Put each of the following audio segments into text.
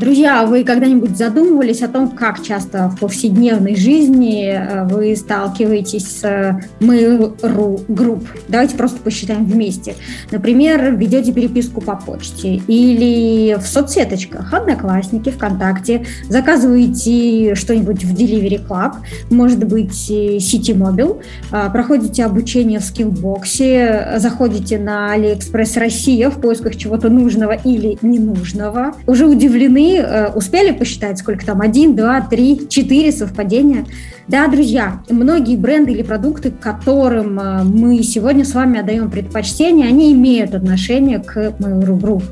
Друзья, вы когда-нибудь задумывались о том, как часто в повседневной жизни э, вы сталкиваетесь с э, Mail.ru групп? Давайте просто посчитаем вместе. Например, ведете переписку по почте или в соцсеточках, Одноклассники, ВКонтакте, заказываете что-нибудь в Delivery Club, может быть, э, City Mobile, проходите обучение в скиллбоксе, заходите на AliExpress Россия в поисках чего-то нужного или ненужного, уже удивлены Э, успели посчитать, сколько там? Один, два, три, четыре совпадения? Да, друзья, многие бренды или продукты, которым э, мы сегодня с вами отдаем предпочтение, они имеют отношение к Mail.ru Group.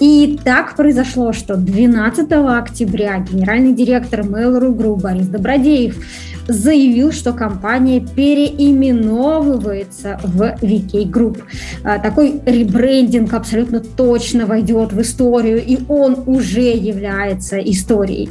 И так произошло, что 12 октября генеральный директор Mail.ru Group Борис Добродеев заявил, что компания переименовывается в VK Group. А, такой ребрендинг абсолютно точно войдет в историю, и он уже является историей.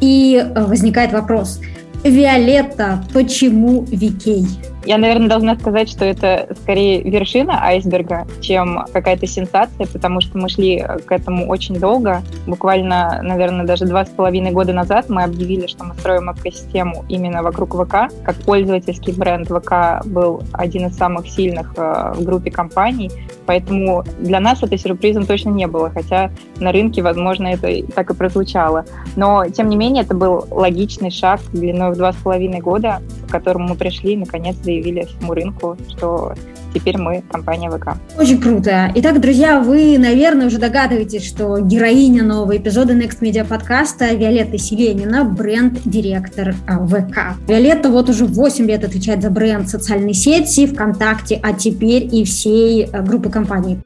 И а, возникает вопрос, Виолетта, почему VK? Я, наверное, должна сказать, что это скорее вершина айсберга, чем какая-то сенсация, потому что мы шли к этому очень долго. Буквально, наверное, даже два с половиной года назад мы объявили, что мы строим экосистему именно вокруг ВК. Как пользовательский бренд ВК был один из самых сильных э, в группе компаний, поэтому для нас это сюрпризом точно не было, хотя на рынке, возможно, это так и прозвучало. Но, тем не менее, это был логичный шаг длиной в два с половиной года, которому мы пришли, наконец, заявили всему рынку, что теперь мы компания ВК. Очень круто. Итак, друзья, вы, наверное, уже догадываетесь, что героиня нового эпизода Next Media подкаста Виолетта Селенина, бренд-директор а, ВК. Виолетта вот уже 8 лет отвечает за бренд социальной сети, ВКонтакте, а теперь и всей а, группы компаний.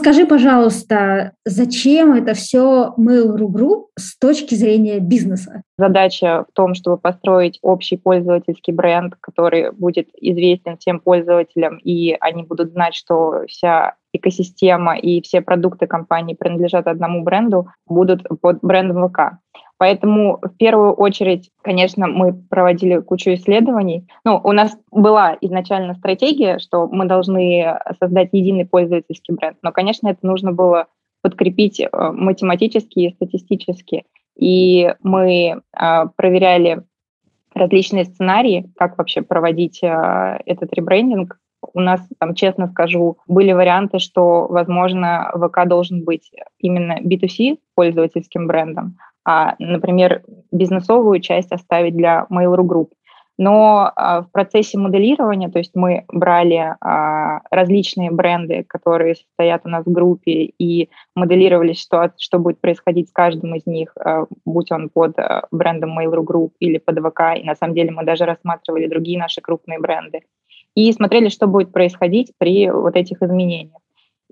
Скажи, пожалуйста, зачем это все Mail.ru Group с точки зрения бизнеса? Задача в том, чтобы построить общий пользовательский бренд, который будет известен всем пользователям, и они будут знать, что вся экосистема и все продукты компании принадлежат одному бренду, будут под брендом ВК. Поэтому в первую очередь, конечно, мы проводили кучу исследований. Ну, у нас была изначально стратегия, что мы должны создать единый пользовательский бренд, но, конечно, это нужно было подкрепить э, математически и статистически. И мы э, проверяли различные сценарии, как вообще проводить э, этот ребрендинг. У нас, там, честно скажу, были варианты, что, возможно, ВК должен быть именно B2C пользовательским брендом, а, например, бизнесовую часть оставить для Mail.ru Group. Но а, в процессе моделирования, то есть мы брали а, различные бренды, которые стоят у нас в группе, и моделировали ситуацию, что будет происходить с каждым из них, а, будь он под а, брендом Mail.ru Group или под ВК, и на самом деле мы даже рассматривали другие наши крупные бренды, и смотрели, что будет происходить при вот этих изменениях.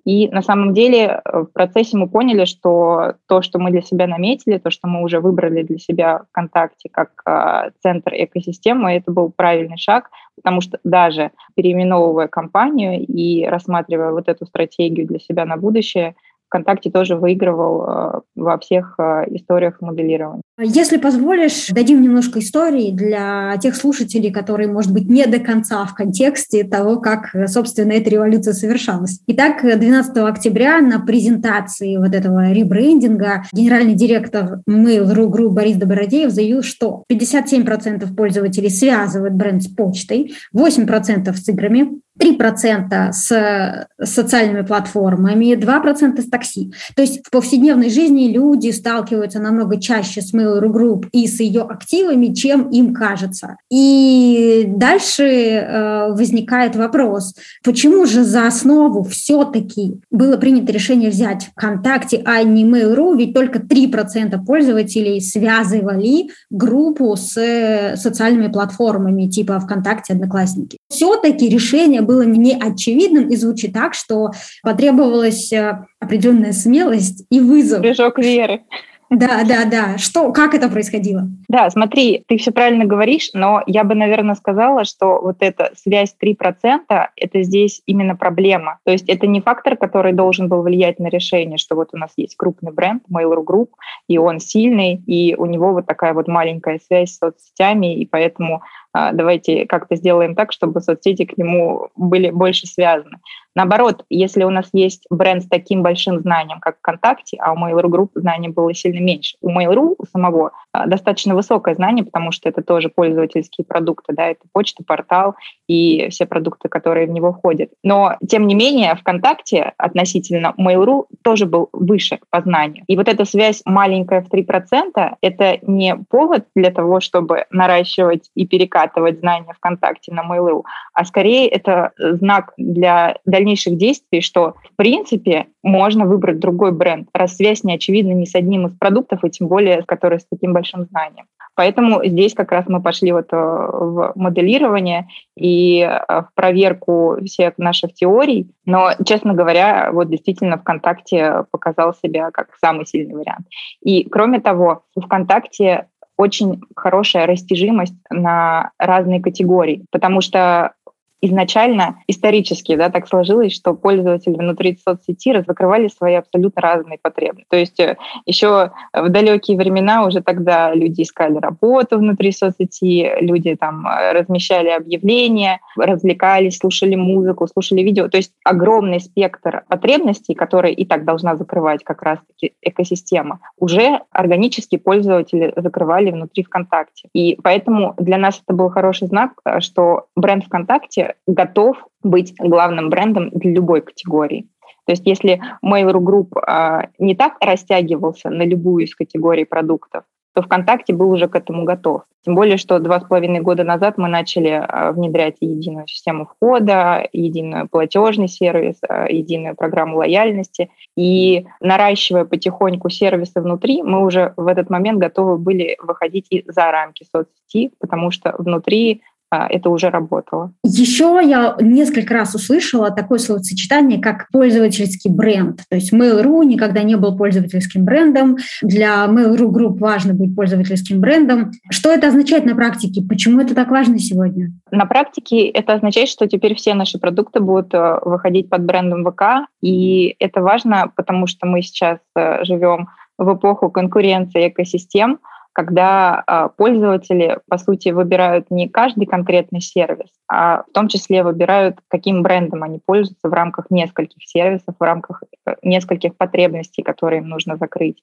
И на самом деле э, в процессе мы поняли, что то, что мы для себя наметили, то, что мы уже выбрали для себя ВКонтакте как э, центр экосистемы, это был правильный шаг, потому что даже переименовывая компанию и рассматривая вот эту стратегию для себя на будущее, ВКонтакте тоже выигрывал э, во всех э, историях моделирования. Если позволишь, дадим немножко истории для тех слушателей, которые, может быть, не до конца в контексте того, как, собственно, эта революция совершалась. Итак, 12 октября на презентации вот этого ребрендинга генеральный директор Mail.ru Group Борис Добродеев заявил, что 57% пользователей связывают бренд с почтой, 8% с играми, 3% с социальными платформами, 2% с такси. То есть в повседневной жизни люди сталкиваются намного чаще с Mail.ru Group и с ее активами, чем им кажется. И дальше э, возникает вопрос, почему же за основу все-таки было принято решение взять ВКонтакте, а не Mail.ru, ведь только 3% пользователей связывали группу с социальными платформами типа ВКонтакте, Одноклассники. Все-таки решение было не очевидным и звучит так, что потребовалась э, определенная смелость и вызов. Прыжок веры. Да, да, да. Что, как это происходило? Да, смотри, ты все правильно говоришь, но я бы, наверное, сказала, что вот эта связь 3% это здесь именно проблема. То есть это не фактор, который должен был влиять на решение, что вот у нас есть крупный бренд, Mail.ru Group, и он сильный, и у него вот такая вот маленькая связь с соцсетями, и поэтому а, давайте как-то сделаем так, чтобы соцсети к нему были больше связаны. Наоборот, если у нас есть бренд с таким большим знанием, как ВКонтакте, а у Mail.ru Group знания было сильно меньше. У Mail.ru у самого а, достаточно высокое знание, потому что это тоже пользовательские продукты, да, это почта, портал и все продукты, которые в него входят. Но, тем не менее, ВКонтакте относительно Mail.ru тоже был выше по знанию. И вот эта связь маленькая в 3%, это не повод для того, чтобы наращивать и перекатывать знания ВКонтакте на Mail.ru, а скорее это знак для дальнейшего дальнейших действий, что в принципе можно выбрать другой бренд, раз связь не очевидна ни с одним из продуктов, и тем более, который с таким большим знанием. Поэтому здесь как раз мы пошли вот э, в моделирование и э, в проверку всех наших теорий. Но, честно говоря, вот действительно ВКонтакте показал себя как самый сильный вариант. И кроме того, ВКонтакте очень хорошая растяжимость на разные категории, потому что изначально исторически да, так сложилось, что пользователи внутри соцсети закрывали свои абсолютно разные потребности. То есть э, еще в далекие времена уже тогда люди искали работу внутри соцсети, люди там э, размещали объявления, развлекались, слушали музыку, слушали видео. То есть огромный спектр потребностей, которые и так должна закрывать как раз-таки экосистема, уже органически пользователи закрывали внутри ВКонтакте. И поэтому для нас это был хороший знак, э, что бренд ВКонтакте готов быть главным брендом для любой категории. То есть если Mail.ru Group а, не так растягивался на любую из категорий продуктов, то ВКонтакте был уже к этому готов. Тем более, что два с половиной года назад мы начали а, внедрять единую систему входа, единую платежный сервис, а, единую программу лояльности. И наращивая потихоньку сервисы внутри, мы уже в этот момент готовы были выходить и за рамки соцсети, потому что внутри это уже работало. Еще я несколько раз услышала такое словосочетание, как пользовательский бренд. То есть Mail.ru никогда не был пользовательским брендом. Для Mail.ru Group важно быть пользовательским брендом. Что это означает на практике? Почему это так важно сегодня? На практике это означает, что теперь все наши продукты будут э, выходить под брендом ВК. И это важно, потому что мы сейчас э, живем в эпоху конкуренции экосистем, когда а, пользователи, по сути, выбирают не каждый конкретный сервис, а в том числе выбирают, каким брендом они пользуются в рамках нескольких сервисов, в рамках э, нескольких потребностей, которые им нужно закрыть.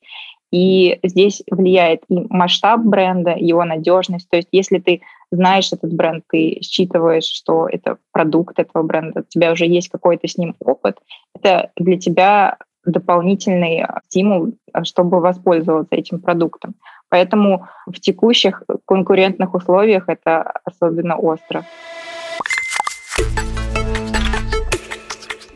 И здесь влияет и масштаб бренда, его надежность. То есть если ты знаешь этот бренд, ты считываешь, что это продукт этого бренда, у тебя уже есть какой-то с ним опыт, это для тебя дополнительный стимул, чтобы воспользоваться этим продуктом. Поэтому в текущих конкурентных условиях это особенно остро.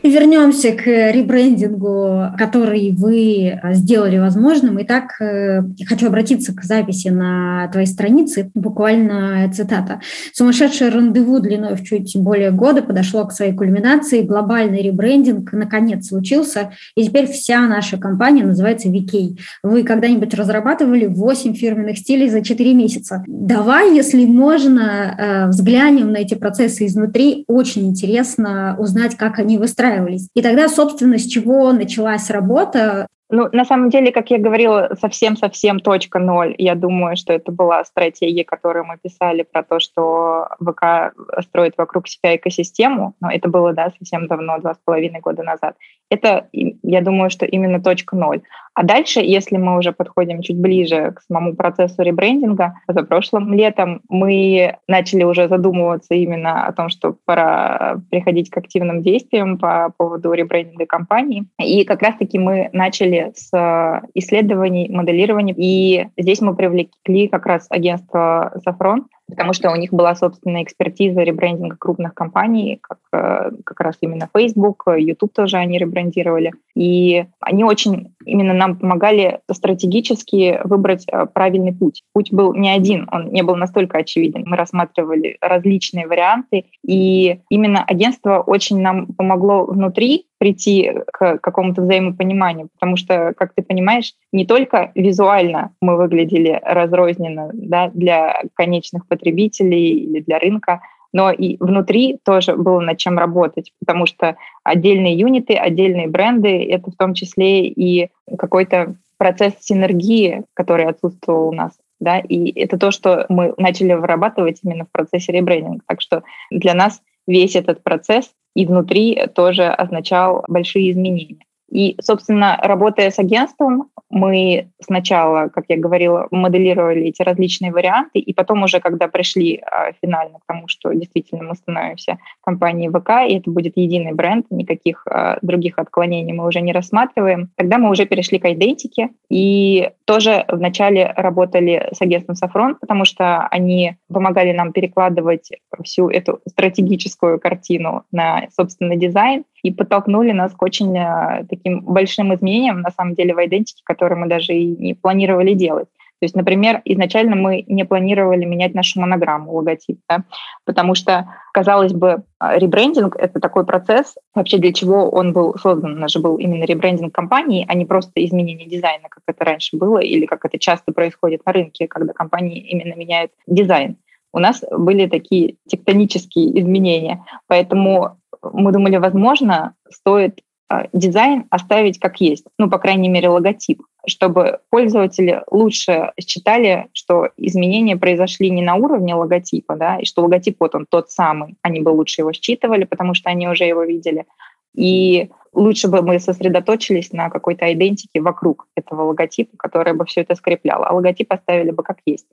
Вернемся к ребрендингу, который вы сделали возможным. Итак, э, хочу обратиться к записи на твоей странице, буквально цитата. «Сумасшедшее рандеву длиной в чуть более года подошло к своей кульминации. Глобальный ребрендинг наконец случился, и теперь вся наша компания называется VK. Вы когда-нибудь разрабатывали 8 фирменных стилей за 4 месяца? Давай, если можно, э, взглянем на эти процессы изнутри. Очень интересно узнать, как они выстраиваются устраивались. И тогда, собственно, с чего началась работа? Ну, на самом деле, как я говорила, совсем-совсем точка ноль. Я думаю, что это была стратегия, которую мы писали про то, что ВК строит вокруг себя экосистему. Но это было, да, совсем давно, два с половиной года назад. Это, я думаю, что именно точка ноль. А дальше, если мы уже подходим чуть ближе к самому процессу ребрендинга, за прошлым летом мы начали уже задумываться именно о том, что пора приходить к активным действиям по поводу ребрендинга компании. И как раз-таки мы начали с исследований, моделирования. И здесь мы привлекли как раз агентство «Сафрон», потому что у них была собственная экспертиза ребрендинга крупных компаний, как, э, как раз именно Facebook, YouTube тоже они ребрендировали. И они очень именно нам помогали стратегически выбрать э, правильный путь. Путь был не один, он не был настолько очевиден. Мы рассматривали различные варианты, и именно агентство очень нам помогло внутри прийти к какому-то взаимопониманию, потому что, как ты понимаешь, не только визуально мы выглядели разрозненно да, для конечных потребителей или для рынка, но и внутри тоже было над чем работать, потому что отдельные юниты, отдельные бренды — это в том числе и какой-то процесс синергии, который отсутствовал у нас да, и это то, что мы начали вырабатывать именно в процессе ребрендинга. Так что для нас весь этот процесс и внутри тоже означал большие изменения. И, собственно, работая с агентством, мы сначала, как я говорила, моделировали эти различные варианты, и потом уже, когда пришли а, финально к тому, что действительно мы становимся компанией ВК, и это будет единый бренд, никаких а, других отклонений мы уже не рассматриваем, тогда мы уже перешли к идентике, и тоже вначале работали с агентством Сафрон, потому что они помогали нам перекладывать всю эту стратегическую картину на, собственно, дизайн, и подтолкнули нас к очень э, таким большим изменениям, на самом деле, в идентике, которые мы даже и не планировали делать. То есть, например, изначально мы не планировали менять нашу монограмму, логотип, да, потому что, казалось бы, ребрендинг — это такой процесс, вообще для чего он был создан. У нас же был именно ребрендинг компании, а не просто изменение дизайна, как это раньше было, или как это часто происходит на рынке, когда компании именно меняют дизайн. У нас были такие тектонические изменения, поэтому мы думали, возможно, стоит а, дизайн оставить как есть, ну, по крайней мере, логотип, чтобы пользователи лучше считали, что изменения произошли не на уровне логотипа, да, и что логотип вот он тот самый, они бы лучше его считывали, потому что они уже его видели, и лучше бы мы сосредоточились на какой-то идентике вокруг этого логотипа, которая бы все это скрепляла, а логотип оставили бы как есть.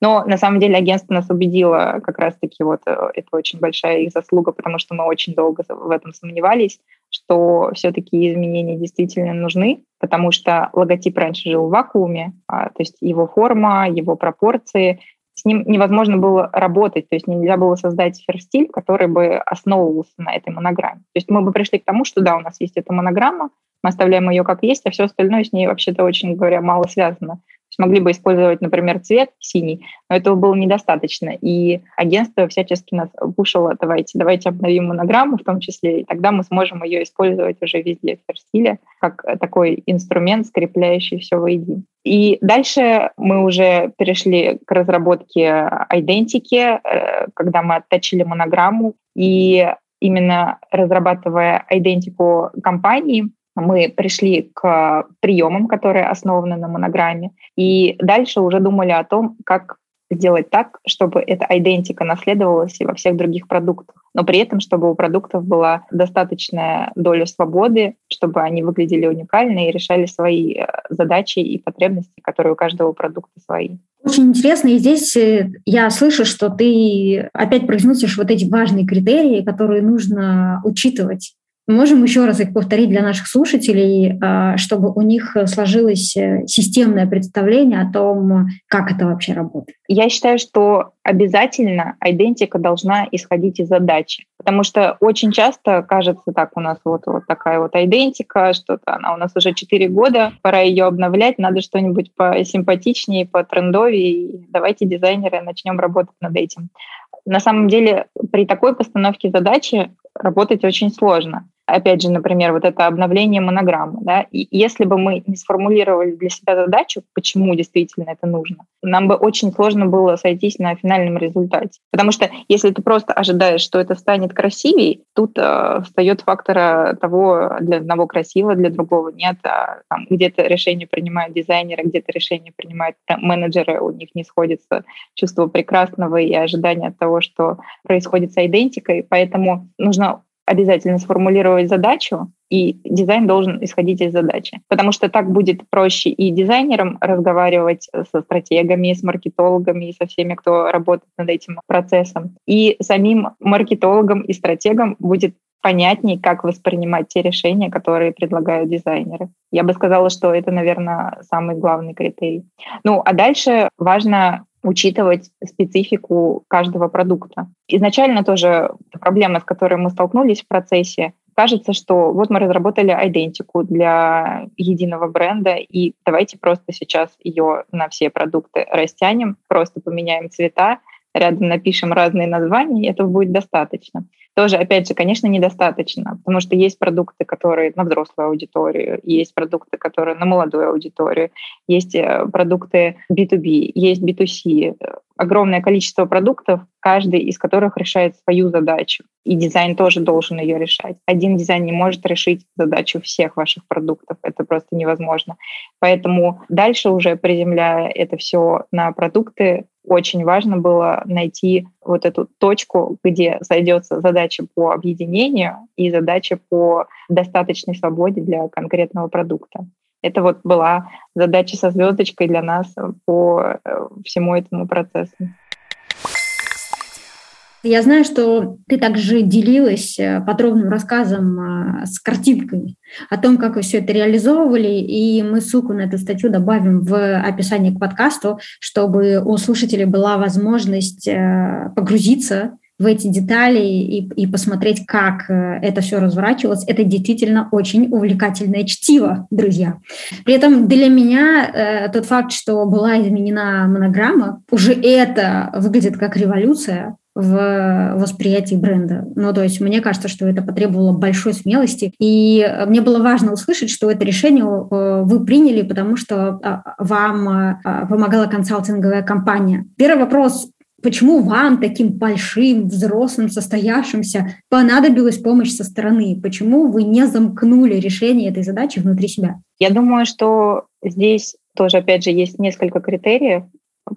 Но на самом деле агентство нас убедило как раз-таки, вот э, это очень большая их заслуга, потому что мы очень долго в этом сомневались, что все-таки изменения действительно нужны, потому что логотип раньше жил в вакууме, а, то есть его форма, его пропорции, с ним невозможно было работать, то есть нельзя было создать ферстиль, который бы основывался на этой монограмме. То есть мы бы пришли к тому, что да, у нас есть эта монограмма, мы оставляем ее как есть, а все остальное с ней вообще-то очень говоря мало связано могли бы использовать, например, цвет синий, но этого было недостаточно. И агентство всячески нас пушило, давайте, давайте обновим монограмму в том числе, и тогда мы сможем ее использовать уже везде в стиле как такой инструмент, скрепляющий все воедино. И дальше мы уже перешли к разработке идентики, э, когда мы отточили монограмму, и именно разрабатывая идентику компании, мы пришли к приемам, которые основаны на монограмме, и дальше уже думали о том, как сделать так, чтобы эта идентика наследовалась и во всех других продуктах. Но при этом, чтобы у продуктов была достаточная доля свободы, чтобы они выглядели уникально и решали свои э, задачи и потребности, которые у каждого продукта свои. Очень интересно, и здесь э, я слышу, что ты опять произносишь вот эти важные критерии, которые нужно учитывать Можем еще раз их повторить для наших слушателей, а, чтобы у них сложилось э, системное представление о том, как это вообще работает. Я считаю, что обязательно идентика должна исходить из задачи. Потому что очень часто кажется так, у нас вот, вот такая вот идентика, что-то она у нас уже 4 года, пора ее обновлять, надо что-нибудь посимпатичнее, потрендовее, давайте дизайнеры начнем работать над этим. На самом деле при такой постановке задачи работать очень сложно опять же, например, вот это обновление монограммы, да, и если бы мы не сформулировали для себя задачу, почему действительно это нужно, нам бы очень сложно было сойтись на финальном результате. Потому что если ты просто ожидаешь, что это станет красивее, тут э, встает фактор того, для одного красиво, для другого нет. А, там, где-то решение принимают дизайнеры, где-то решение принимают менеджеры, у них не сходится чувство прекрасного и ожидание от того, что происходит с идентикой. Поэтому нужно обязательно сформулировать задачу, и дизайн должен исходить из задачи. Потому что так будет проще и дизайнерам разговаривать со стратегами, с маркетологами, и со всеми, кто работает над этим процессом. И самим маркетологам и стратегам будет понятнее, как воспринимать те решения, которые предлагают дизайнеры. Я бы сказала, что это, наверное, самый главный критерий. Ну, а дальше важно учитывать специфику каждого продукта. Изначально тоже проблема, с которой мы столкнулись в процессе, кажется, что вот мы разработали идентику для единого бренда, и давайте просто сейчас ее на все продукты растянем, просто поменяем цвета, рядом напишем разные названия, и этого будет достаточно. Тоже, опять же, конечно, недостаточно, потому что есть продукты, которые на взрослую аудиторию, есть продукты, которые на молодую аудиторию, есть э, продукты B2B, есть B2C, огромное количество продуктов, каждый из которых решает свою задачу. И дизайн тоже должен ее решать. Один дизайн не может решить задачу всех ваших продуктов. Это просто невозможно. Поэтому дальше уже приземляя это все на продукты, очень важно было найти вот эту точку, где сойдется задача по объединению и задача по достаточной свободе для конкретного продукта. Это вот была задача со звездочкой для нас по э, всему этому процессу. Я знаю, что ты также делилась э, подробным рассказом э, с картинками о том, как вы все это реализовывали, и мы ссылку на эту статью добавим в описание к подкасту, чтобы у слушателей была возможность э, погрузиться в эти детали и, и посмотреть, как это все разворачивалось. Это действительно очень увлекательное чтиво, друзья. При этом для меня э, тот факт, что была изменена монограмма, уже это выглядит как революция, в восприятии бренда. Ну, то есть мне кажется, что это потребовало большой смелости. И мне было важно услышать, что это решение э, вы приняли, потому что а, вам а, помогала консалтинговая компания. Первый вопрос. Почему вам, таким большим, взрослым, состоявшимся, понадобилась помощь со стороны? Почему вы не замкнули решение этой задачи внутри себя? Я думаю, что здесь тоже, опять же, есть несколько критериев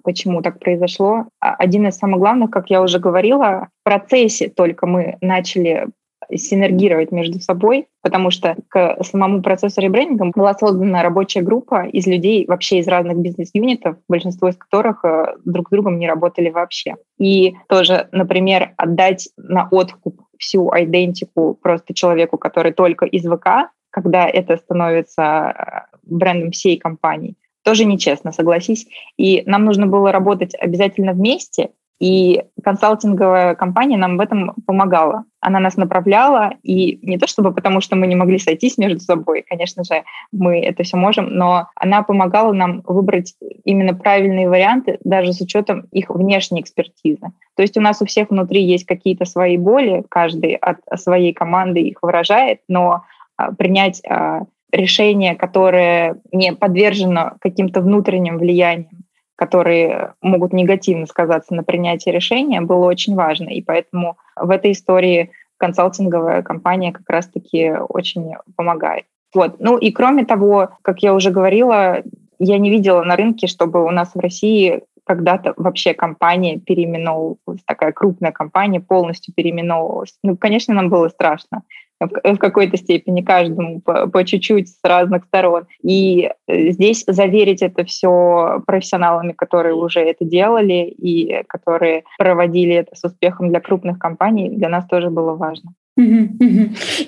почему так произошло. А один из самых главных, как я уже говорила, в процессе только мы начали синергировать между собой, потому что к самому процессу ребрендинга была создана рабочая группа из людей вообще из разных бизнес-юнитов, большинство из которых э, друг с другом не работали вообще. И тоже, например, отдать на откуп всю идентику просто человеку, который только из ВК, когда это становится э, брендом всей компании, тоже нечестно, согласись. И нам нужно было работать обязательно вместе, и консалтинговая компания нам в этом помогала. Она нас направляла, и не то чтобы потому, что мы не могли сойтись между собой, конечно же, мы это все можем, но она помогала нам выбрать именно правильные варианты, даже с учетом их внешней экспертизы. То есть у нас у всех внутри есть какие-то свои боли, каждый от своей команды их выражает, но а, принять а, решение, которое не подвержено каким-то внутренним влияниям, которые могут негативно сказаться на принятии решения, было очень важно. И поэтому в этой истории консалтинговая компания как раз-таки очень помогает. Вот. Ну и кроме того, как я уже говорила, я не видела на рынке, чтобы у нас в России когда-то вообще компания переименовывалась, такая крупная компания полностью переименовывалась. Ну, конечно, нам было страшно в какой-то степени каждому по, чуть-чуть с разных сторон. И э, здесь заверить это все профессионалами, которые уже это делали и которые проводили это с успехом для крупных компаний, для нас тоже было важно.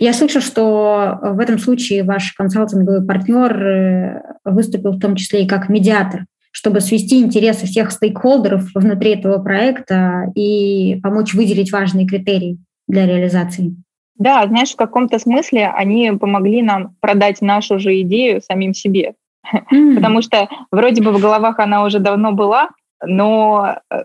Я слышу, что в этом случае ваш консалтинговый партнер э, выступил в том числе и как медиатор чтобы свести интересы всех стейкхолдеров внутри этого проекта и помочь выделить важные критерии для реализации. Да, знаешь, в каком-то смысле они помогли нам продать нашу же идею самим себе. Mm. Потому что вроде бы в головах она уже давно была, но э,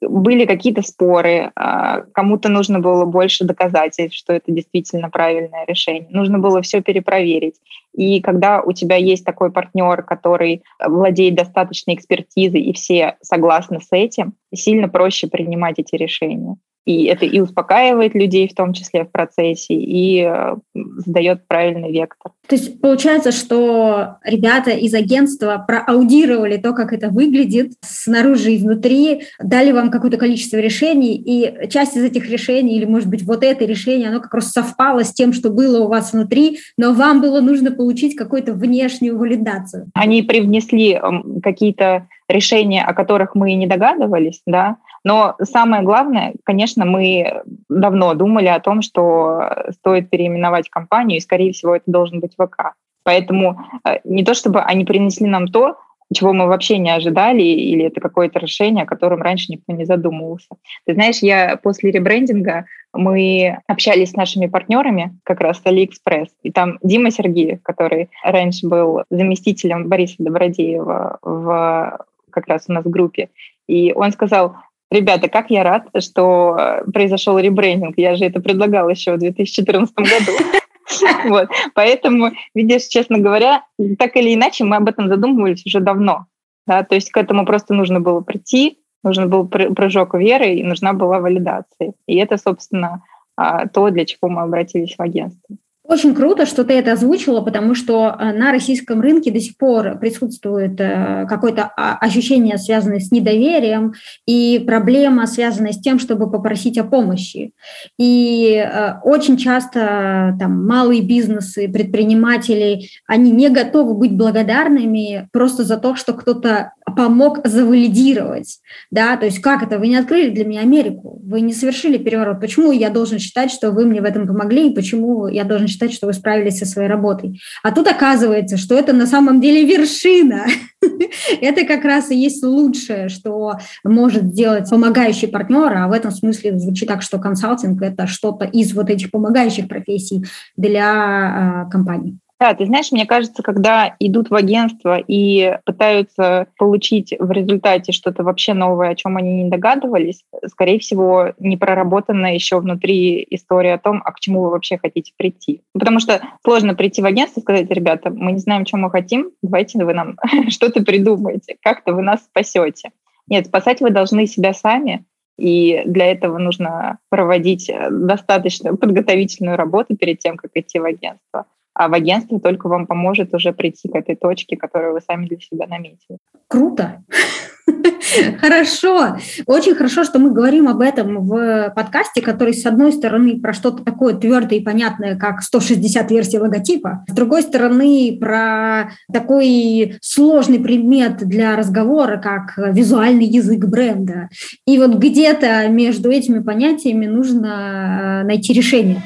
были какие-то споры, а, кому-то нужно было больше доказательств, что это действительно правильное решение. Нужно было все перепроверить. И когда у тебя есть такой партнер, который владеет достаточной экспертизой, и все согласны с этим, сильно проще принимать эти решения. И это и успокаивает людей, в том числе в процессе, и э, задает правильный вектор. То есть получается, что ребята из агентства проаудировали то, как это выглядит снаружи и внутри, дали вам какое-то количество решений, и часть из этих решений, или, может быть, вот это решение, оно как раз совпало с тем, что было у вас внутри, но вам было нужно получить какую-то внешнюю валидацию. Они привнесли какие-то решения, о которых мы не догадывались, да, но самое главное, конечно, мы давно думали о том, что стоит переименовать компанию, и, скорее всего, это должен быть ВК. Поэтому э, не то, чтобы они принесли нам то, чего мы вообще не ожидали, или это какое-то решение, о котором раньше никто не задумывался. Ты знаешь, я после ребрендинга мы общались с нашими партнерами, как раз с AliExpress, и там Дима Сергеев, который раньше был заместителем Бориса Добродеева в как раз у нас в группе, и он сказал, Ребята, как я рад, что э, произошел ребрендинг. Я же это предлагала еще в 2014 году. Вот. Поэтому, видишь, честно говоря, так или иначе мы об этом задумывались уже давно. Да? То есть к этому просто нужно было прийти, нужен был прыжок веры и нужна была валидация. И это, собственно, а, то, для чего мы обратились в агентство. Очень круто, что ты это озвучила, потому что э, на российском рынке до сих пор присутствует э, какое-то а, ощущение, связанное с недоверием, и проблема, связанная с тем, чтобы попросить о помощи. И э, очень часто там, малые бизнесы, предприниматели, они не готовы быть благодарными просто за то, что кто-то помог завалидировать. Да? То есть как это? Вы не открыли для меня Америку, вы не совершили переворот. Почему я должен считать, что вы мне в этом помогли, и почему я должен считать, что вы справились со своей работой. А тут оказывается, что это на самом деле вершина. это как раз и есть лучшее, что может сделать помогающий партнер, а в этом смысле звучит так, что консалтинг – это что-то из вот этих помогающих профессий для э, компаний. Да, ты знаешь, мне кажется, когда идут в агентство и пытаются получить в результате что-то вообще новое, о чем они не догадывались, скорее всего, не проработана еще внутри история о том, а к чему вы вообще хотите прийти. Потому что сложно прийти в агентство и сказать, ребята, мы не знаем, чем мы хотим, давайте вы нам что-то придумаете, как-то вы нас спасете. Нет, спасать вы должны себя сами, и для этого нужно проводить достаточно подготовительную работу перед тем, как идти в агентство а в агентстве только вам поможет уже прийти к этой точке, которую вы сами для себя наметили. Круто! Хорошо. Очень хорошо, что мы говорим об этом в подкасте, который, с одной стороны, про что-то такое твердое и понятное, как 160 версий логотипа, с другой стороны, про такой сложный предмет для разговора, как визуальный язык бренда. И вот где-то между этими понятиями нужно э, найти решение.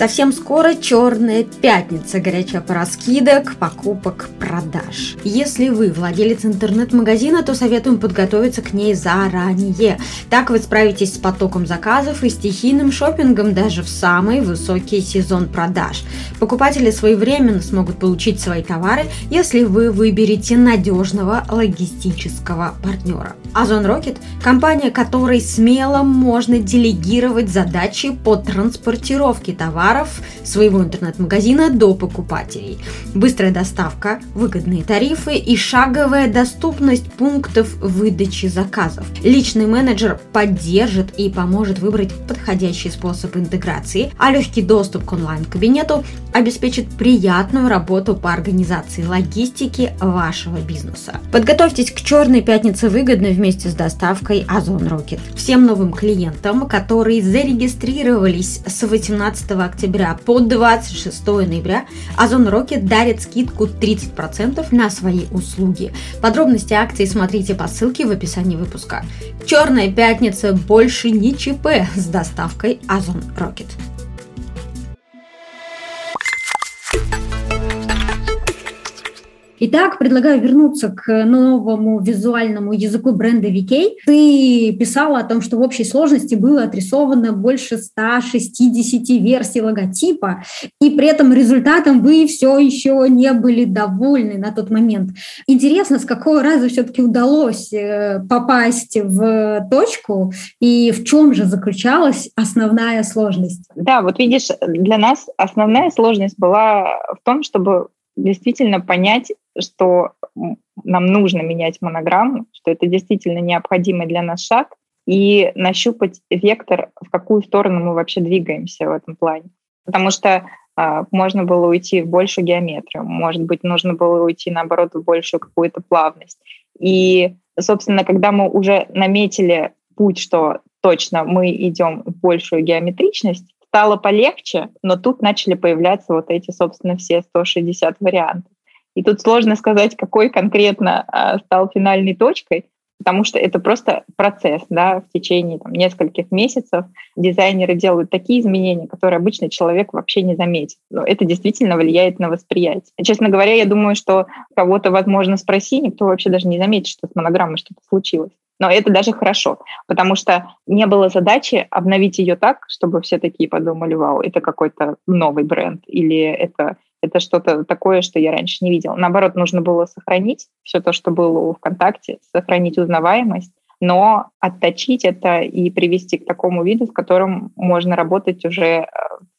Совсем скоро черная пятница, горячая пора скидок, покупок, продаж. Если вы владелец интернет-магазина, то советуем подготовиться к ней заранее. Так вы справитесь с потоком заказов и стихийным шопингом даже в самый высокий сезон продаж. Покупатели своевременно смогут получить свои товары, если вы выберете надежного логистического партнера. Озон Rocket – компания, которой смело можно делегировать задачи по транспортировке товаров товаров своего интернет-магазина до покупателей. Быстрая доставка, выгодные тарифы и шаговая доступность пунктов выдачи заказов. Личный менеджер поддержит и поможет выбрать подходящий способ интеграции, а легкий доступ к онлайн-кабинету обеспечит приятную работу по организации логистики вашего бизнеса. Подготовьтесь к черной пятнице выгодно вместе с доставкой Озон Rocket. Всем новым клиентам, которые зарегистрировались с 18 октября октября по 26 ноября Озон Rocket дарит скидку 30% на свои услуги. Подробности акции смотрите по ссылке в описании выпуска. Черная пятница больше не ЧП с доставкой Озон Rocket. Итак, предлагаю вернуться к новому визуальному языку бренда VK. Ты писала о том, что в общей сложности было отрисовано больше 160 версий логотипа, и при этом результатом вы все еще не были довольны на тот момент. Интересно, с какого раза все-таки удалось э, попасть в точку, и в чем же заключалась основная сложность? Да, вот видишь, для нас основная сложность была в том, чтобы действительно понять, что нам нужно менять монограмму, что это действительно необходимый для нас шаг, и нащупать вектор, в какую сторону мы вообще двигаемся в этом плане. Потому что э, можно было уйти в большую геометрию, может быть, нужно было уйти, наоборот, в большую какую-то плавность. И, собственно, когда мы уже наметили путь, что точно мы идем в большую геометричность, стало полегче, но тут начали появляться вот эти, собственно, все 160 вариантов. И тут сложно сказать, какой конкретно а, стал финальной точкой, потому что это просто процесс, да, в течение там, нескольких месяцев дизайнеры делают такие изменения, которые обычный человек вообще не заметит. Но это действительно влияет на восприятие. Честно говоря, я думаю, что кого-то, возможно, спроси, никто вообще даже не заметит, что с монограммой что-то случилось. Но это даже хорошо, потому что не было задачи обновить ее так, чтобы все такие подумали, вау, это какой-то новый бренд, или это Это что-то такое, что я раньше не видела. Наоборот, нужно было сохранить все то, что было у ВКонтакте, сохранить узнаваемость, но отточить это и привести к такому виду, с которым можно работать уже э,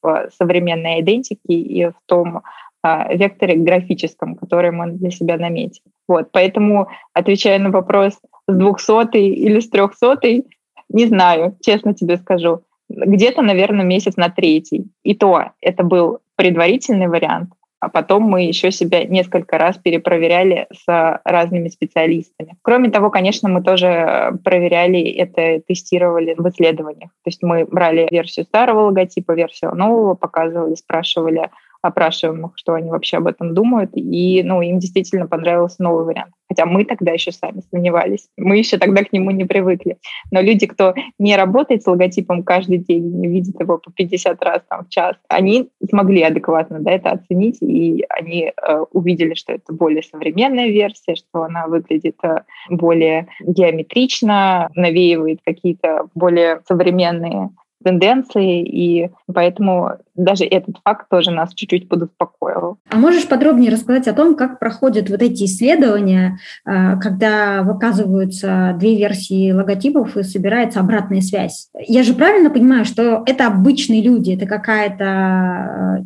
в современной идентике и в том векторе графическом, который мы для себя наметим. Вот, поэтому, отвечая на вопрос с 200 или с 300, не знаю, честно тебе скажу. Где-то, наверное, месяц на третий. И то это был предварительный вариант, а потом мы еще себя несколько раз перепроверяли с разными специалистами. Кроме того, конечно, мы тоже проверяли это, тестировали в исследованиях. То есть мы брали версию старого логотипа, версию нового, показывали, спрашивали опрашиваемых, что они вообще об этом думают, и ну, им действительно понравился новый вариант. Хотя мы тогда еще сами сомневались, мы еще тогда к нему не привыкли. Но люди, кто не работает с логотипом каждый день, не видит его по 50 раз там, в час, они смогли адекватно да, это оценить, и они э, увидели, что это более современная версия, что она выглядит э, более геометрично, навеивает какие-то более современные тенденции, и поэтому даже этот факт тоже нас чуть-чуть подуспокоил. А можешь подробнее рассказать о том, как проходят вот эти исследования, а, когда выказываются две версии логотипов и собирается обратная связь? Я же правильно понимаю, что это обычные люди, это какая-то а,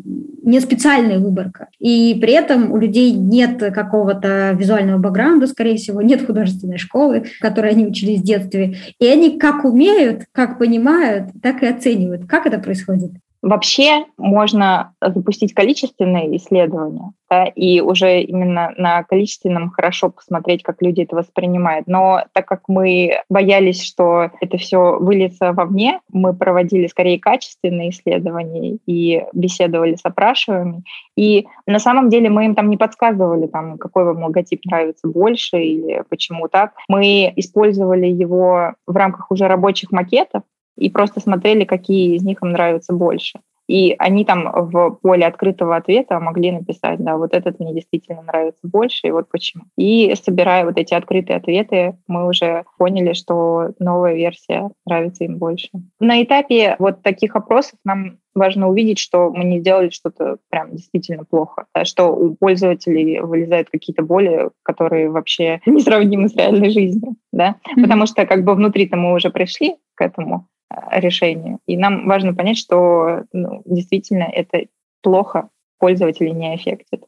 не специальная выборка, и при этом у людей нет какого-то визуального бэкграунда, скорее всего, нет художественной школы, в которой они учились в детстве, и они как умеют, как понимают, так и оценивают. Как это происходит? Вообще можно запустить количественные исследования, да, и уже именно на количественном хорошо посмотреть, как люди это воспринимают. Но так как мы боялись, что это все выльется вовне, мы проводили скорее качественные исследования и беседовали с опрашиваемыми. И на самом деле мы им там не подсказывали, там, какой вам логотип нравится больше или почему так. Мы использовали его в рамках уже рабочих макетов, и просто смотрели, какие из них им нравятся больше. И они там в поле открытого ответа могли написать, да, вот этот мне действительно нравится больше, и вот почему. И собирая вот эти открытые ответы, мы уже поняли, что новая версия нравится им больше. На этапе вот таких опросов нам важно увидеть, что мы не сделали что-то прям действительно плохо, да, что у пользователей вылезают какие-то боли, которые вообще несравнимы с реальной жизнью, да, mm-hmm. потому что как бы внутри-то мы уже пришли к этому, решению. И нам важно понять, что ну, действительно это плохо пользователей не аффектит.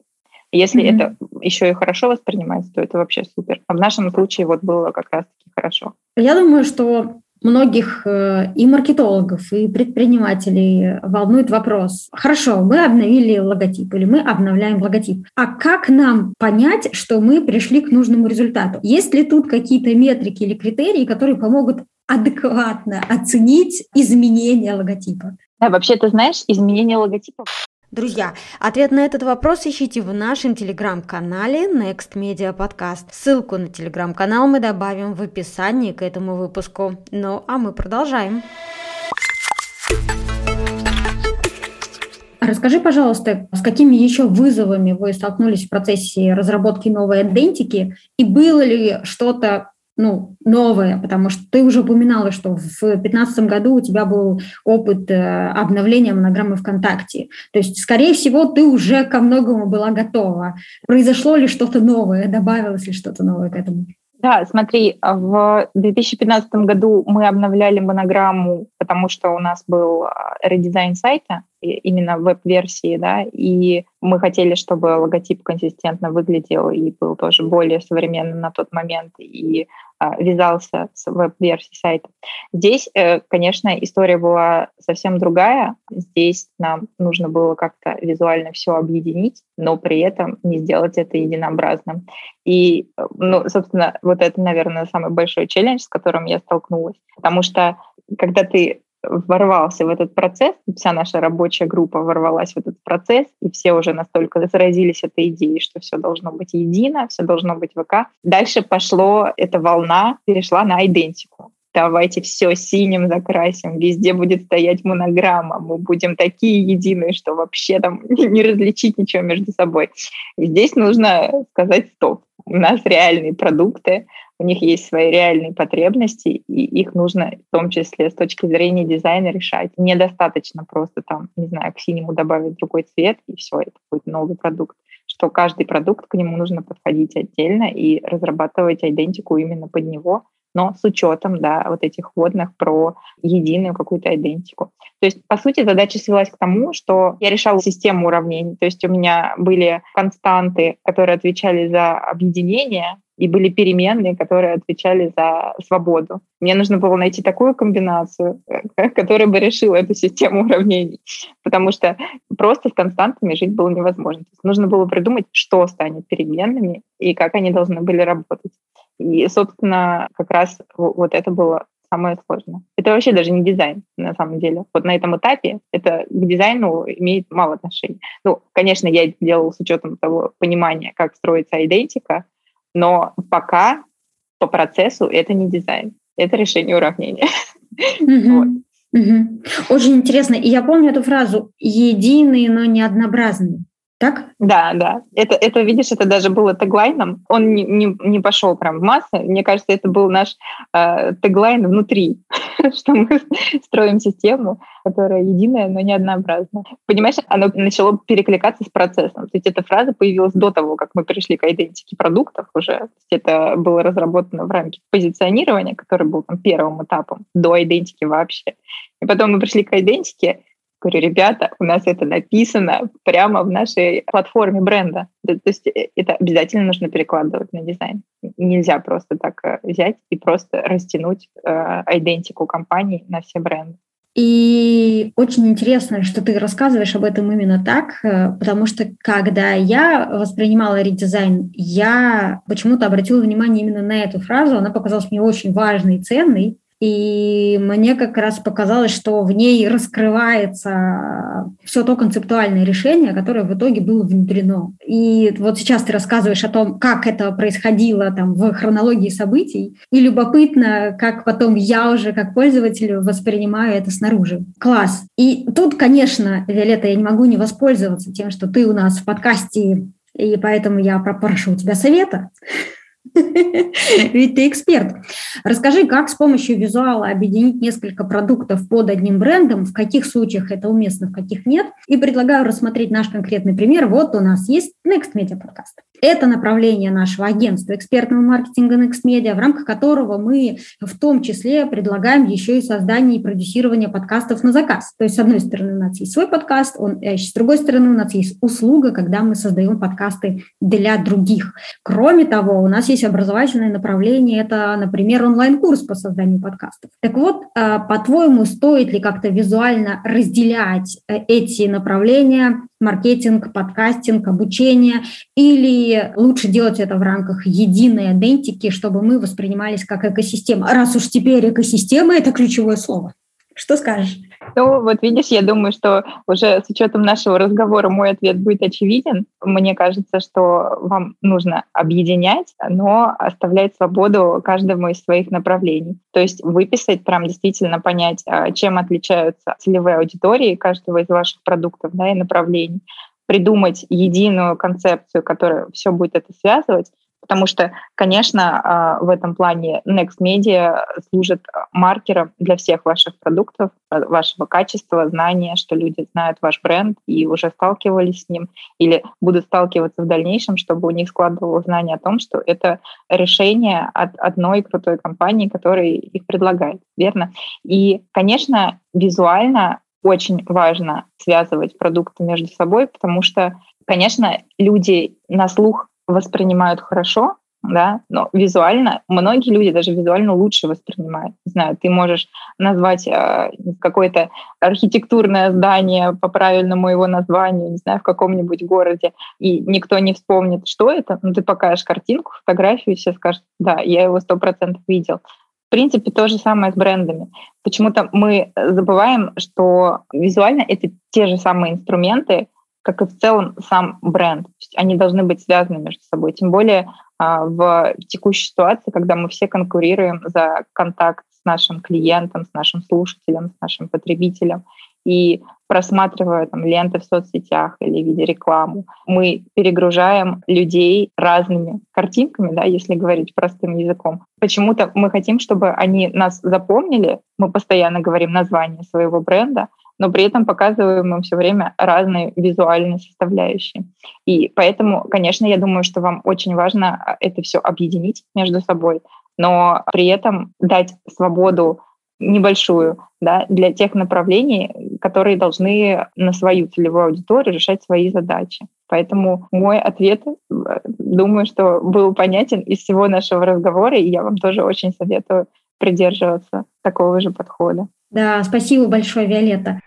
Если mm-hmm. это еще и хорошо воспринимается, то это вообще супер. А в нашем случае вот было как раз-таки хорошо. Я думаю, что многих э, и маркетологов, и предпринимателей волнует вопрос. Хорошо, мы обновили логотип или мы обновляем логотип. А как нам понять, что мы пришли к нужному результату? Есть ли тут какие-то метрики или критерии, которые помогут адекватно оценить изменение логотипа? Да, вообще, ты знаешь, изменение логотипа Друзья, ответ на этот вопрос ищите в нашем телеграм-канале Next Media Podcast. Ссылку на телеграм-канал мы добавим в описании к этому выпуску. Ну, а мы продолжаем. Расскажи, пожалуйста, с какими еще вызовами вы столкнулись в процессе разработки новой идентики, и было ли что-то ну, новое, потому что ты уже упоминала, что в 2015 году у тебя был опыт э, обновления монограммы ВКонтакте. То есть, скорее всего, ты уже ко многому была готова. Произошло ли что-то новое, добавилось ли что-то новое к этому? Да, смотри, в 2015 году мы обновляли монограмму, потому что у нас был а, редизайн сайта, именно веб-версии, да, и мы хотели, чтобы логотип консистентно выглядел и был тоже более современным на тот момент и а, вязался с веб-версией сайта. Здесь, э, конечно, история была совсем другая. Здесь нам нужно было как-то визуально все объединить, но при этом не сделать это единообразным. И, ну, собственно, вот это, наверное, самый большой челлендж, с которым я столкнулась. Потому что когда ты ворвался в этот процесс, вся наша рабочая группа ворвалась в этот процесс, и все уже настолько заразились этой идеей, что все должно быть едино, все должно быть ВК. Дальше пошло, эта волна перешла на идентику. Давайте все синим закрасим, везде будет стоять монограмма, мы будем такие единые, что вообще там не различить ничего между собой. И здесь нужно сказать стоп у нас реальные продукты, у них есть свои реальные потребности, и их нужно в том числе с точки зрения дизайна решать. Недостаточно просто там, не знаю, к синему добавить другой цвет, и все, это будет новый продукт. Что каждый продукт, к нему нужно подходить отдельно и разрабатывать идентику именно под него, но с учетом да, вот этих вводных про единую какую-то идентику. То есть, по сути, задача свелась к тому, что я решала систему уравнений. То есть у меня были константы, которые отвечали за объединение, и были переменные, которые отвечали за свободу. Мне нужно было найти такую комбинацию, которая бы решила эту систему уравнений, потому что просто с константами жить было невозможно. Нужно было придумать, что станет переменными и как они должны были работать. И, собственно, как раз вот это было самое сложное. Это вообще даже не дизайн, на самом деле. Вот на этом этапе это к дизайну имеет мало отношения. Ну, конечно, я это делала с учетом того понимания, как строится идентика, но пока по процессу это не дизайн, это решение уравнения. Очень интересно. И я помню эту фразу «единый, но не однообразный». Так? Да, да. Это, это, видишь, это даже было теглайном. Он не, не, не пошел прям в массы. Мне кажется, это был наш э, теглайн внутри, что мы строим систему, которая единая, но не однообразная. Понимаешь, оно начало перекликаться с процессом. То есть эта фраза появилась до того, как мы перешли к идентике продуктов уже. То есть это было разработано в рамке позиционирования, который был там первым этапом до идентики вообще. И потом мы пришли к идентике, Говорю, ребята, у нас это написано прямо в нашей платформе бренда. То есть э, это обязательно нужно перекладывать на дизайн. Нельзя просто так э, взять и просто растянуть э, идентику компании на все бренды. И очень интересно, что ты рассказываешь об этом именно так, потому что когда я воспринимала редизайн, я почему-то обратила внимание именно на эту фразу, она показалась мне очень важной и ценной, и мне как раз показалось, что в ней раскрывается все то концептуальное решение, которое в итоге было внедрено. И вот сейчас ты рассказываешь о том, как это происходило там, в хронологии событий, и любопытно, как потом я уже как пользователь воспринимаю это снаружи. Класс. И тут, конечно, Виолетта, я не могу не воспользоваться тем, что ты у нас в подкасте, и поэтому я попрошу у тебя совета. Ведь ты эксперт. Расскажи, как с помощью визуала объединить несколько продуктов под одним брендом, в каких случаях это уместно, в каких нет. И предлагаю рассмотреть наш конкретный пример. Вот у нас есть Next Media подкаст. Это направление нашего агентства экспертного маркетинга Next Media, в рамках которого мы в том числе предлагаем еще и создание и продюсирование подкастов на заказ. То есть, с одной стороны, у нас есть свой подкаст, он, э, с другой стороны, у нас есть услуга, когда мы создаем подкасты для других. Кроме того, у нас есть образовательное направление, это, например, онлайн-курс по созданию подкастов. Так вот, э, по-твоему, стоит ли как-то визуально разделять э, эти направления маркетинг, подкастинг, обучение, или лучше делать это в рамках единой идентики, чтобы мы воспринимались как экосистема. Раз уж теперь экосистема – это ключевое слово. Что скажешь? Ну, вот видишь, я думаю, что уже с учетом нашего разговора мой ответ будет очевиден. Мне кажется, что вам нужно объединять, но оставлять свободу каждому из своих направлений. То есть выписать, прям действительно понять, а, чем отличаются целевые аудитории каждого из ваших продуктов да, и направлений, придумать единую концепцию, которая все будет это связывать, Потому что, конечно, а, в этом плане Next Media служит маркером для всех ваших продуктов, вашего качества, знания, что люди знают ваш бренд и уже сталкивались с ним или будут сталкиваться в дальнейшем, чтобы у них складывалось знание о том, что это решение от одной крутой компании, которая их предлагает, верно? И, конечно, визуально очень важно связывать продукты между собой, потому что, конечно, люди на слух воспринимают хорошо, да, но визуально, многие люди даже визуально лучше воспринимают. Не знаю, ты можешь назвать э, какое-то архитектурное здание по правильному его названию, не знаю, в каком-нибудь городе, и никто не вспомнит, что это, но ты покажешь картинку, фотографию, и все скажут, да, я его сто процентов видел. В принципе, то же самое с брендами. Почему-то мы забываем, что визуально это те же самые инструменты, как и в целом сам бренд. То есть они должны быть связаны между собой. Тем более а, в текущей ситуации, когда мы все конкурируем за контакт с нашим клиентом, с нашим слушателем, с нашим потребителем. И просматривая там ленты в соцсетях или видя рекламу, мы перегружаем людей разными картинками, да, если говорить простым языком. Почему-то мы хотим, чтобы они нас запомнили, мы постоянно говорим название своего бренда, но при этом показываем им все время разные визуальные составляющие. И поэтому, конечно, я думаю, что вам очень важно а, это все объединить между собой, но при этом дать свободу небольшую да, для тех направлений, которые должны на свою целевую аудиторию решать свои задачи. Поэтому мой ответ, э, думаю, что был понятен из всего нашего разговора, и я вам тоже очень советую придерживаться такого же подхода. Да, спасибо большое, Виолетта.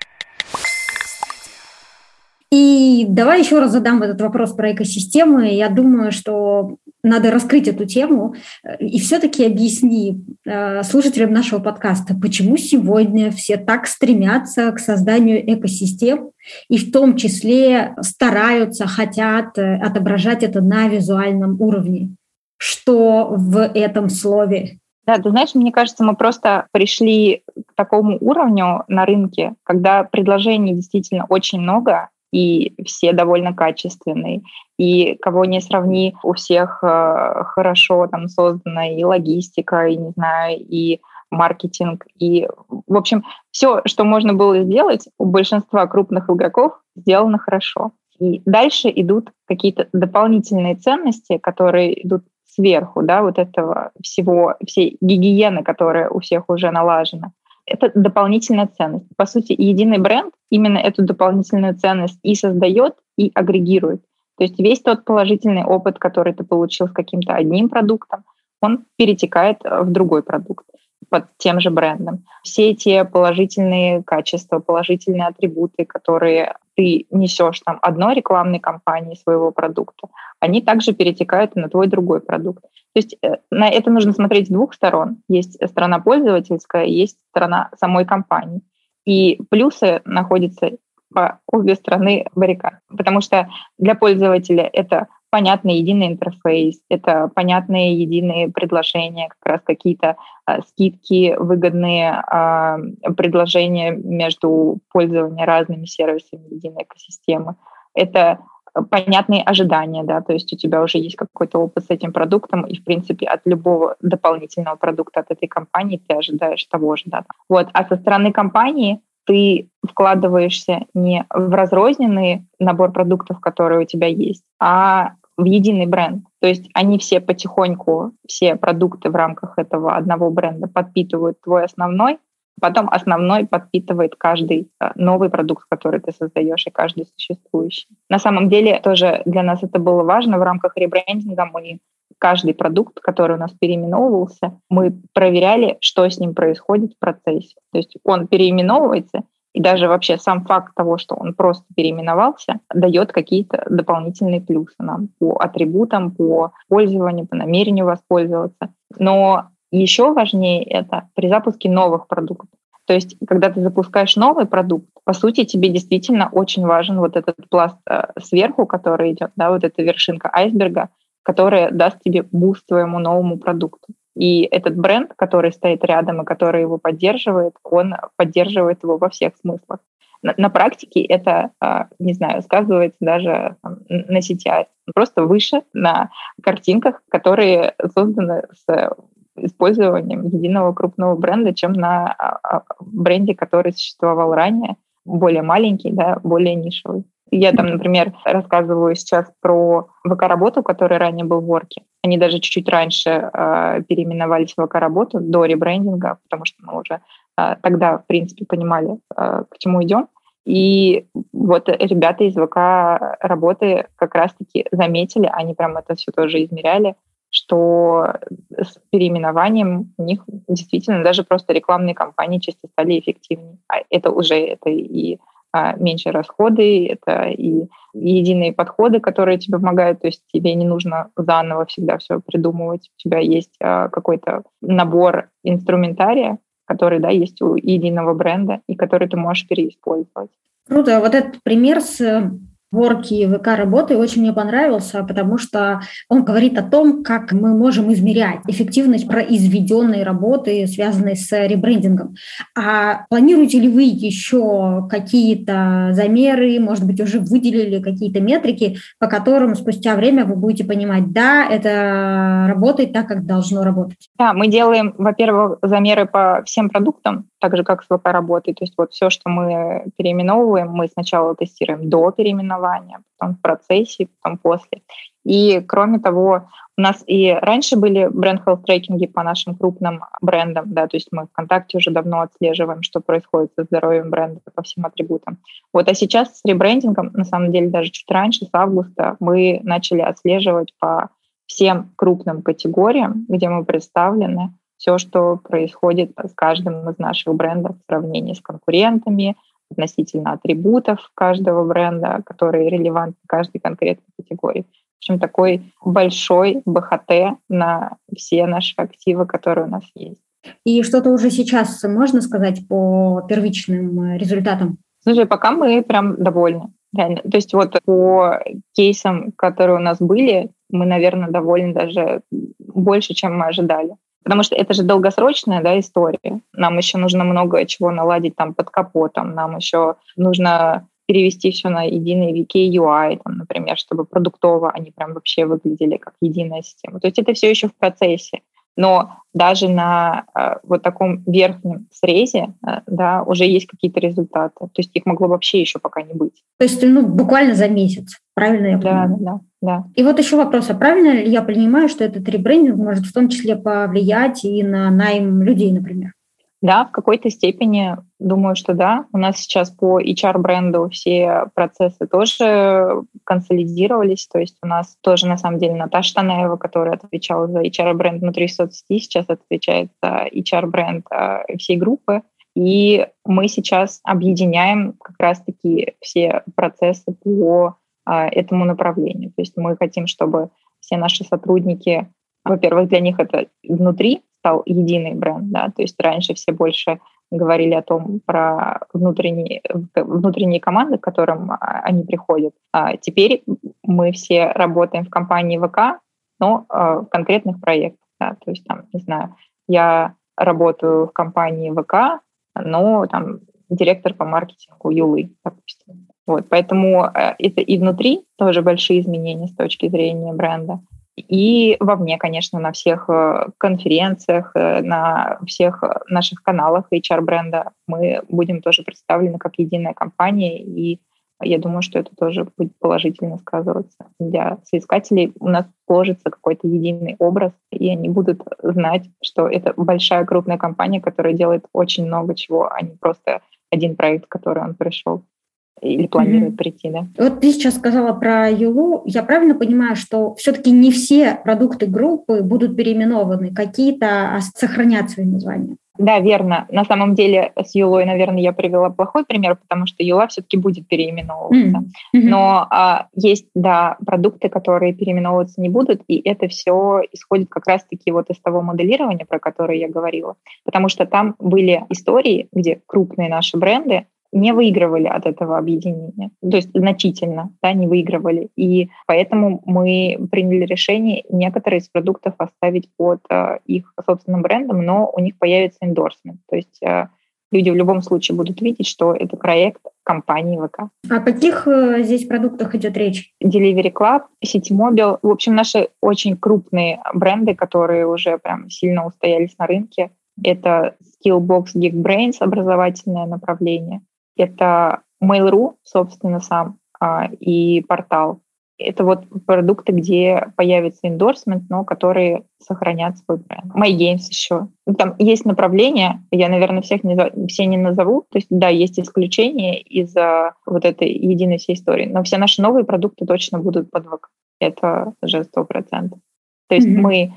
И давай еще раз задам этот вопрос про экосистемы. Я думаю, что надо раскрыть эту тему и все-таки объясни э, слушателям нашего подкаста, почему сегодня все так стремятся к созданию экосистем и в том числе стараются, хотят э, отображать это на визуальном уровне. Что в этом слове да, ты знаешь, мне кажется, мы просто пришли к такому уровню на рынке, когда предложений действительно очень много, и все довольно качественные. И кого не сравни, у всех э, хорошо там создана и логистика, и, не знаю, и маркетинг. И, в общем, все, что можно было сделать, у большинства крупных игроков сделано хорошо. И дальше идут какие-то дополнительные ценности, которые идут сверху, да, вот этого всего, всей гигиены, которая у всех уже налажена это дополнительная ценность. По сути, единый бренд именно эту дополнительную ценность и создает, и агрегирует. То есть весь тот положительный опыт, который ты получил с каким-то одним продуктом, он перетекает в другой продукт под тем же брендом. Все эти положительные качества, положительные атрибуты, которые ты несешь там одной рекламной кампании своего продукта, они также перетекают на твой другой продукт. То есть э, на это нужно смотреть с двух сторон. Есть сторона пользовательская, есть сторона самой компании. И плюсы находятся по обе стороны баррикад. Потому что для пользователя это понятный единый интерфейс, это понятные единые предложения, как раз какие-то э, скидки, выгодные э, предложения между пользованием разными сервисами единой экосистемы. Это понятные ожидания, да, то есть у тебя уже есть какой-то опыт с этим продуктом, и, в принципе, от любого дополнительного продукта от этой компании ты ожидаешь того же, да. Вот, а со стороны компании ты вкладываешься не в разрозненный набор продуктов, которые у тебя есть, а в единый бренд. То есть они все потихоньку, все продукты в рамках этого одного бренда подпитывают твой основной, Потом основной подпитывает каждый э, новый продукт, который ты создаешь, и каждый существующий. На самом деле тоже для нас это было важно. В рамках ребрендинга мы каждый продукт, который у нас переименовывался, мы проверяли, что с ним происходит в процессе. То есть он переименовывается, и даже вообще сам факт того, что он просто переименовался, дает какие-то дополнительные плюсы нам по атрибутам, по пользованию, по намерению воспользоваться. Но еще важнее это при запуске новых продуктов. То есть, когда ты запускаешь новый продукт, по сути, тебе действительно очень важен вот этот пласт э, сверху, который идет, да, вот эта вершинка айсберга, которая даст тебе буст твоему новому продукту. И этот бренд, который стоит рядом и который его поддерживает, он поддерживает его во всех смыслах. На, на практике это, э, не знаю, сказывается даже на CTR, просто выше на картинках, которые созданы с использованием единого крупного бренда, чем на а, а, бренде, который существовал ранее, более маленький, да, более нишевый. Я там, например, рассказываю сейчас про ВК-работу, который ранее был в Ворке. Они даже чуть-чуть раньше э, переименовались в ВК-работу до ребрендинга, потому что мы уже э, тогда, в принципе, понимали, э, к чему идем. И вот ребята из ВК работы как раз-таки заметили, они прям это все тоже измеряли, что с переименованием у них действительно даже просто рекламные кампании чисто стали эффективнее. А это уже это и а, меньше расходы, это и единые подходы, которые тебе помогают, то есть тебе не нужно заново всегда все придумывать, у тебя есть а, какой-то набор инструментария, который, да, есть у единого бренда и который ты можешь переиспользовать. Круто. Вот этот пример с ворки ВК работы очень мне понравился, потому что он говорит о том, как мы можем измерять эффективность произведенной работы, связанной с ребрендингом. А планируете ли вы еще какие-то замеры, может быть, уже выделили какие-то метрики, по которым спустя время вы будете понимать, да, это работает так, как должно работать? Да, мы делаем, во-первых, замеры по всем продуктам, так же, как с ВК работой. То есть вот все, что мы переименовываем, мы сначала тестируем до переименования, потом в процессе, потом после. И кроме того, у нас и раньше были бренд health трекинги по нашим крупным брендам, да, то есть мы ВКонтакте уже давно отслеживаем, что происходит со здоровьем бренда по всем атрибутам. Вот, а сейчас с ребрендингом, на самом деле, даже чуть раньше, с августа, мы начали отслеживать по всем крупным категориям, где мы представлены, все, что происходит с каждым из наших брендов в сравнении с конкурентами, относительно атрибутов каждого бренда, которые релевантны каждой конкретной категории. В общем, такой большой БХТ на все наши активы, которые у нас есть. И что-то уже сейчас можно сказать по первичным результатам? Слушай, пока мы прям довольны. Реально. То есть вот по кейсам, которые у нас были, мы, наверное, довольны даже больше, чем мы ожидали. Потому что это же долгосрочная да, история. Нам еще нужно много чего наладить там под капотом. Нам еще нужно перевести все на единый VK UI, там, например, чтобы продуктово они прям вообще выглядели как единая система. То есть это все еще в процессе. Но даже на э, вот таком верхнем срезе э, да, уже есть какие-то результаты. То есть их могло вообще еще пока не быть. То есть ну, буквально за месяц, правильно я понимаю? Да, да. Да. И вот еще вопрос, а правильно ли я понимаю, что этот ребрендинг может в том числе повлиять и на найм людей, например? Да, в какой-то степени думаю, что да. У нас сейчас по HR-бренду все процессы тоже консолидировались. То есть у нас тоже, на самом деле, Наташа Танаева, которая отвечала за HR-бренд внутри соцсети, сейчас отвечает за HR-бренд а, всей группы. И мы сейчас объединяем как раз-таки все процессы по этому направлению. То есть мы хотим, чтобы все наши сотрудники, во-первых, для них это внутри стал единый бренд, да, то есть раньше все больше говорили о том, про внутренние, внутренние команды, к которым а, они приходят. А теперь мы все работаем в компании ВК, но а, в конкретных проектах. Да, то есть, там, не знаю, я работаю в компании ВК, но там директор по маркетингу Юлы, допустим. Вот, поэтому э, это и внутри тоже большие изменения с точки зрения бренда. И вовне, конечно, на всех э, конференциях, э, на всех наших каналах HR-бренда мы будем тоже представлены как единая компания, и я думаю, что это тоже будет положительно сказываться для соискателей. У нас сложится какой-то единый образ, и они будут знать, что это большая крупная компания, которая делает очень много чего, а не просто один проект, который он пришел или планирует mm-hmm. прийти, да. Вот ты сейчас сказала про Юлу. Я правильно понимаю, что все-таки не все продукты группы будут переименованы, какие-то сохранят свои названия? Да, верно. На самом деле с Юлой, наверное, я привела плохой пример, потому что Юла все-таки будет переименовываться. Mm-hmm. Но а, есть, да, продукты, которые переименовываться не будут, и это все исходит как раз-таки вот из того моделирования, про которое я говорила. Потому что там были истории, где крупные наши бренды не выигрывали от этого объединения, то есть значительно да, не выигрывали. И поэтому мы приняли решение некоторые из продуктов оставить под э, их собственным брендом, но у них появится эндорсмент. То есть э, люди в любом случае будут видеть, что это проект компании ВК. О каких э, здесь продуктах идет речь? Delivery Club, Citymobil, в общем, наши очень крупные бренды, которые уже прям сильно устоялись на рынке. Это Skillbox Geekbrains, образовательное направление. Это Mail.ru, собственно, сам, а, и портал. Это вот продукты, где появится эндорсмент, но которые сохранят свой бренд. MyGames еще. Ну, там есть направления, я, наверное, всех не, все не назову. То есть, да, есть исключения из-за вот этой единой всей истории. Но все наши новые продукты точно будут под ВК. Это уже сто процентов. То есть mm-hmm. мы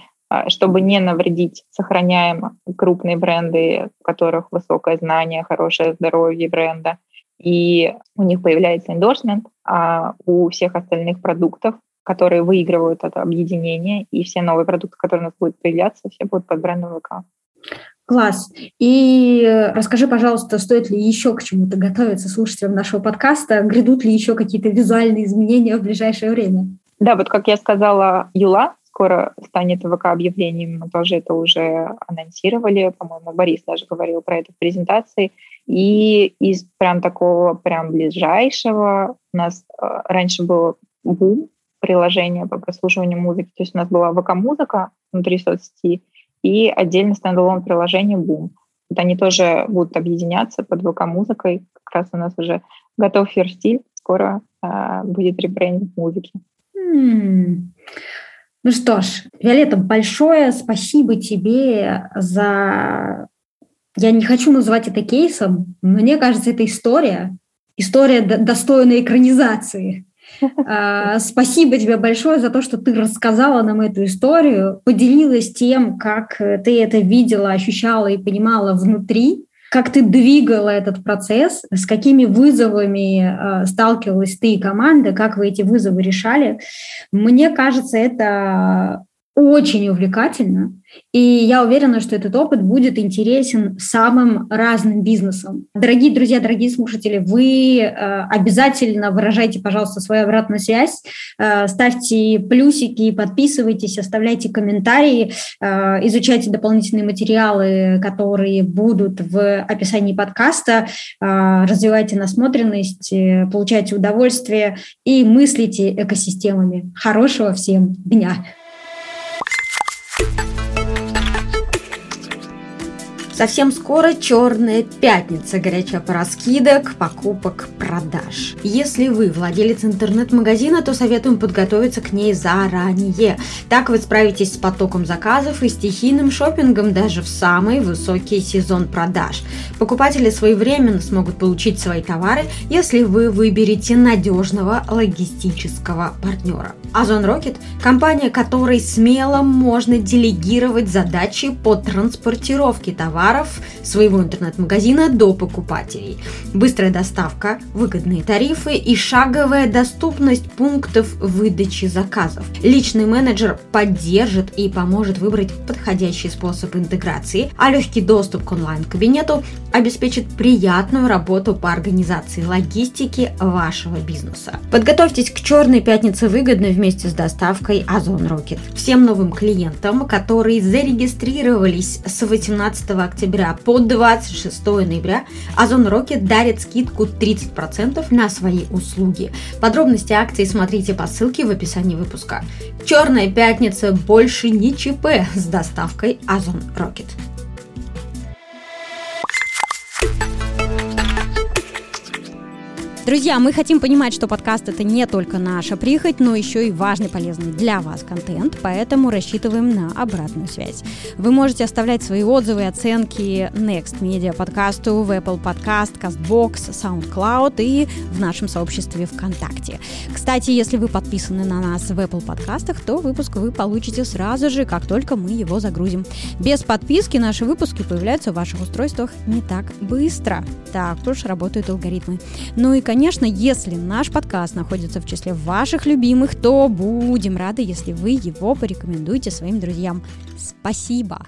чтобы не навредить, сохраняем крупные бренды, у которых высокое знание, хорошее здоровье бренда, и у них появляется эндорсмент, а у всех остальных продуктов, которые выигрывают это объединение, и все новые продукты, которые у нас будут появляться, все будут под брендом ВК. Класс. И расскажи, пожалуйста, стоит ли еще к чему-то готовиться слушателям нашего подкаста? Грядут ли еще какие-то визуальные изменения в ближайшее время? Да, вот как я сказала, Юла скоро станет ВК-объявлением, мы тоже это уже анонсировали, по-моему, Борис даже говорил про это в презентации. И из прям такого прям ближайшего у нас э, раньше был бум приложения по прослушиванию музыки, то есть у нас была ВК-музыка внутри соцсети, и отдельно стендалон приложение Boom. Вот они тоже будут объединяться под ВК-музыкой. Как раз у нас уже готов фирстиль, скоро э, будет ребрендинг музыки. Mm. Ну что ж, Виолетта, большое спасибо тебе за... Я не хочу называть это кейсом, мне кажется, это история, история достойная экранизации. А, спасибо тебе большое за то, что ты рассказала нам эту историю, поделилась тем, как ты это видела, ощущала и понимала внутри, как ты двигала этот процесс, с какими вызовами э, сталкивалась ты и команда, как вы эти вызовы решали. Мне кажется, это очень увлекательно. И я уверена, что этот опыт будет интересен самым разным бизнесам. Дорогие друзья, дорогие слушатели, вы э, обязательно выражайте, пожалуйста, свою обратную связь, э, ставьте плюсики, подписывайтесь, оставляйте комментарии, э, изучайте дополнительные материалы, которые будут в описании подкаста, развивайте насмотренность, получайте удовольствие и мыслите экосистемами. Хорошего всем дня! Совсем скоро черная пятница, горячая пора скидок, покупок, продаж. Если вы владелец интернет-магазина, то советуем подготовиться к ней заранее. Так вы справитесь с потоком заказов и стихийным шопингом даже в самый высокий сезон продаж. Покупатели своевременно смогут получить свои товары, если вы выберете надежного логистического партнера. Озон Rocket – компания, которой смело можно делегировать задачи по транспортировке товаров товаров своего интернет-магазина до покупателей. Быстрая доставка, выгодные тарифы и шаговая доступность пунктов выдачи заказов. Личный менеджер поддержит и поможет выбрать подходящий способ интеграции, а легкий доступ к онлайн-кабинету обеспечит приятную работу по организации логистики вашего бизнеса. Подготовьтесь к черной пятнице выгодно вместе с доставкой Озон Rocket. Всем новым клиентам, которые зарегистрировались с 18 октября по 26 ноября Озон Rocket дарит скидку 30% на свои услуги. Подробности акции смотрите по ссылке в описании выпуска. Черная пятница больше не ЧП с доставкой Озон Rocket. Друзья, мы хотим понимать, что подкаст это не только наша прихоть, но еще и важный, полезный для вас контент, поэтому рассчитываем на обратную связь. Вы можете оставлять свои отзывы и оценки Next Media подкасту в Apple Podcast, CastBox, SoundCloud и в нашем сообществе ВКонтакте. Кстати, если вы подписаны на нас в Apple подкастах, то выпуск вы получите сразу же, как только мы его загрузим. Без подписки наши выпуски появляются в ваших устройствах не так быстро. Так уж работают алгоритмы. Ну и, конечно, если наш подкаст находится в числе ваших любимых, то будем рады, если вы его порекомендуете своим друзьям. Спасибо!